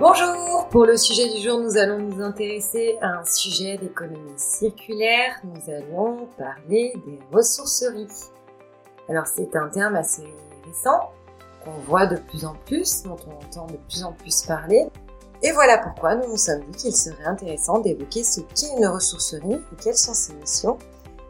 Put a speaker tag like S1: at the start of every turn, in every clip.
S1: Bonjour Pour le sujet du jour, nous allons nous intéresser à un sujet d'économie circulaire. Nous allons parler des ressourceries. Alors c'est un terme assez récent qu'on voit de plus en plus, dont on entend de plus en plus parler. Et voilà pourquoi nous nous sommes dit qu'il serait intéressant d'évoquer ce qu'est une ressourcerie et quelles sont ses missions,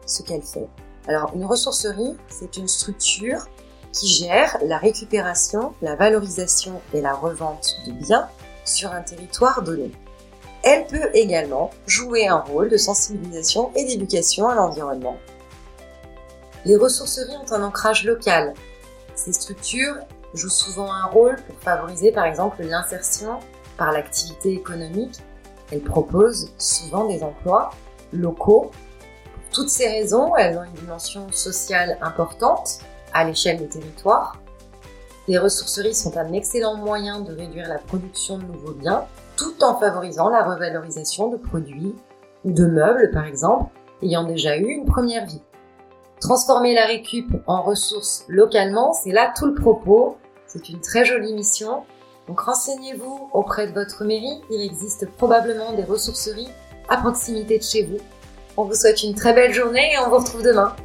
S1: ce qu'elle fait. Alors une ressourcerie, c'est une structure qui gère la récupération, la valorisation et la revente de biens sur un territoire donné. Elle peut également jouer un rôle de sensibilisation et d'éducation à l'environnement. Les ressourceries ont un ancrage local. Ces structures jouent souvent un rôle pour favoriser par exemple l'insertion par l'activité économique. Elles proposent souvent des emplois locaux. Pour toutes ces raisons, elles ont une dimension sociale importante à l'échelle des territoires. Les ressourceries sont un excellent moyen de réduire la production de nouveaux biens tout en favorisant la revalorisation de produits ou de meubles par exemple ayant déjà eu une première vie. Transformer la récup en ressources localement, c'est là tout le propos. C'est une très jolie mission. Donc renseignez-vous auprès de votre mairie, il existe probablement des ressourceries à proximité de chez vous. On vous souhaite une très belle journée et on vous retrouve demain.